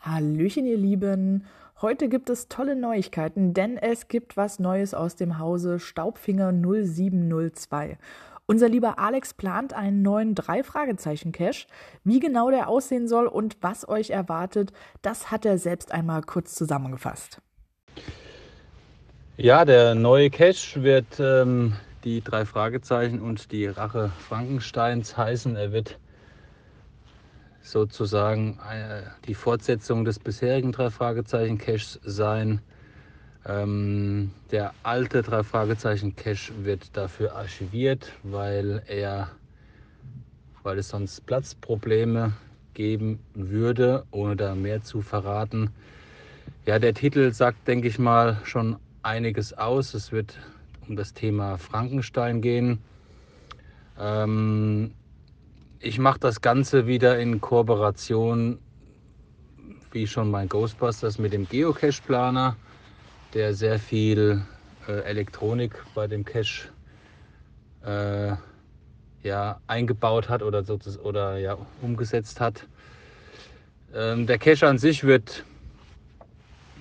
Hallöchen, ihr Lieben. Heute gibt es tolle Neuigkeiten, denn es gibt was Neues aus dem Hause Staubfinger 0702. Unser lieber Alex plant einen neuen Drei-Fragezeichen-Cache. Wie genau der aussehen soll und was euch erwartet, das hat er selbst einmal kurz zusammengefasst. Ja, der neue Cache wird ähm, die drei Fragezeichen und die Rache Frankensteins heißen. Er wird sozusagen äh, die Fortsetzung des bisherigen drei Fragezeichen Caches sein. Ähm, der alte drei Fragezeichen Cache wird dafür archiviert, weil er, weil es sonst Platzprobleme geben würde, ohne da mehr zu verraten. Ja, der Titel sagt, denke ich mal, schon einiges aus. Es wird um das Thema Frankenstein gehen. Ähm, ich mache das Ganze wieder in Kooperation, wie schon mein Ghostbusters, mit dem Geocache-Planer der sehr viel äh, Elektronik bei dem Cache äh, ja, eingebaut hat oder, oder ja, umgesetzt hat. Ähm, der Cache an sich wird,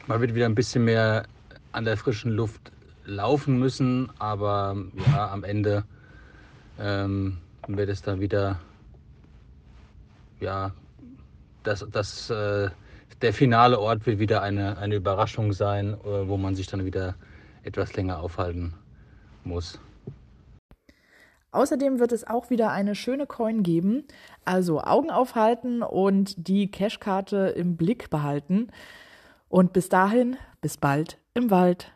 man wird wieder ein bisschen mehr an der frischen Luft laufen müssen, aber ja, am Ende ähm, wird es dann wieder ja, das, das äh, der finale Ort wird wieder eine, eine Überraschung sein, äh, wo man sich dann wieder etwas länger aufhalten muss. Außerdem wird es auch wieder eine schöne Coin geben. Also Augen aufhalten und die Cashkarte im Blick behalten. Und bis dahin, bis bald im Wald.